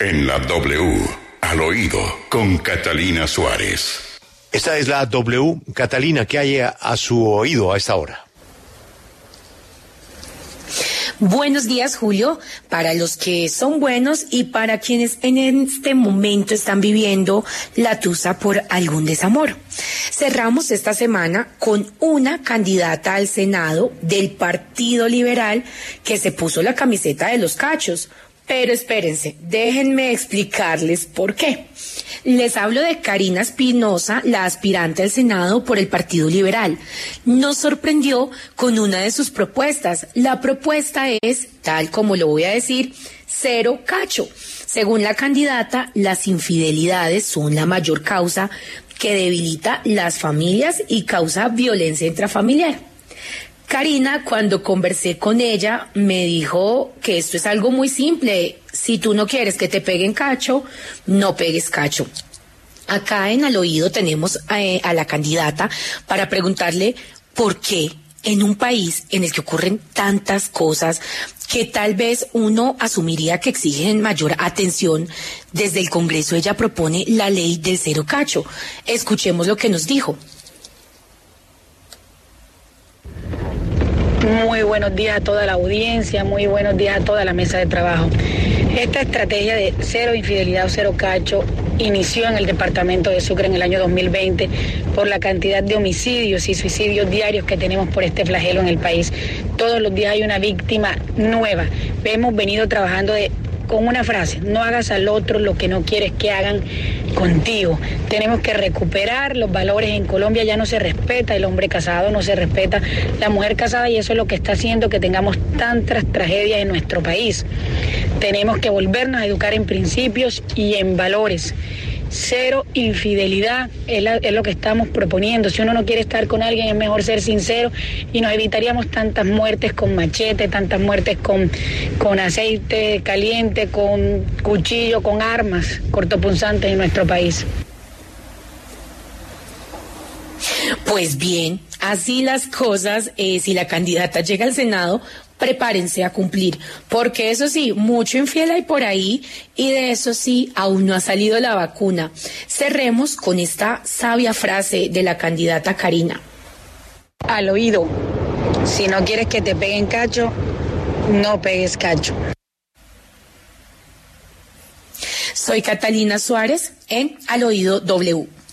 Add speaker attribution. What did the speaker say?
Speaker 1: En la W, al oído, con Catalina Suárez.
Speaker 2: Esta es la W. Catalina, ¿qué hay a, a su oído a esta hora?
Speaker 3: Buenos días, Julio, para los que son buenos y para quienes en este momento están viviendo la tusa por algún desamor. Cerramos esta semana con una candidata al Senado del Partido Liberal que se puso la camiseta de los cachos, pero espérense, déjenme explicarles por qué. Les hablo de Karina Espinosa, la aspirante al Senado por el Partido Liberal. Nos sorprendió con una de sus propuestas. La propuesta es, tal como lo voy a decir, cero cacho. Según la candidata, las infidelidades son la mayor causa que debilita las familias y causa violencia intrafamiliar. Karina, cuando conversé con ella, me dijo que esto es algo muy simple. Si tú no quieres que te peguen cacho, no pegues cacho. Acá en al oído tenemos eh, a la candidata para preguntarle por qué en un país en el que ocurren tantas cosas que tal vez uno asumiría que exigen mayor atención, desde el Congreso ella propone la ley del cero cacho. Escuchemos lo que nos dijo.
Speaker 4: Muy buenos días a toda la audiencia, muy buenos días a toda la mesa de trabajo. Esta estrategia de cero infidelidad o cero cacho inició en el departamento de Sucre en el año 2020 por la cantidad de homicidios y suicidios diarios que tenemos por este flagelo en el país. Todos los días hay una víctima nueva. Hemos venido trabajando de con una frase, no hagas al otro lo que no quieres que hagan contigo. Tenemos que recuperar los valores. En Colombia ya no se respeta el hombre casado, no se respeta la mujer casada y eso es lo que está haciendo que tengamos tantas tragedias en nuestro país. Tenemos que volvernos a educar en principios y en valores cero infidelidad es, lo que estamos proponiendo. Si uno no quiere estar con alguien es mejor ser sincero y nos evitaríamos tantas muertes con machete, tantas muertes con, con aceite caliente, con cuchillo, con armas cortopunzantes en nuestro país.
Speaker 3: Pues bien, así las cosas, eh, si la candidata llega al Senado, prepárense a cumplir, porque eso sí, mucho infiel hay por ahí y de eso sí, aún no ha salido la vacuna. Cerremos con esta sabia frase de la candidata Karina.
Speaker 4: Al oído, si no quieres que te peguen cacho, no pegues cacho.
Speaker 3: Soy Catalina Suárez en Al Oído W.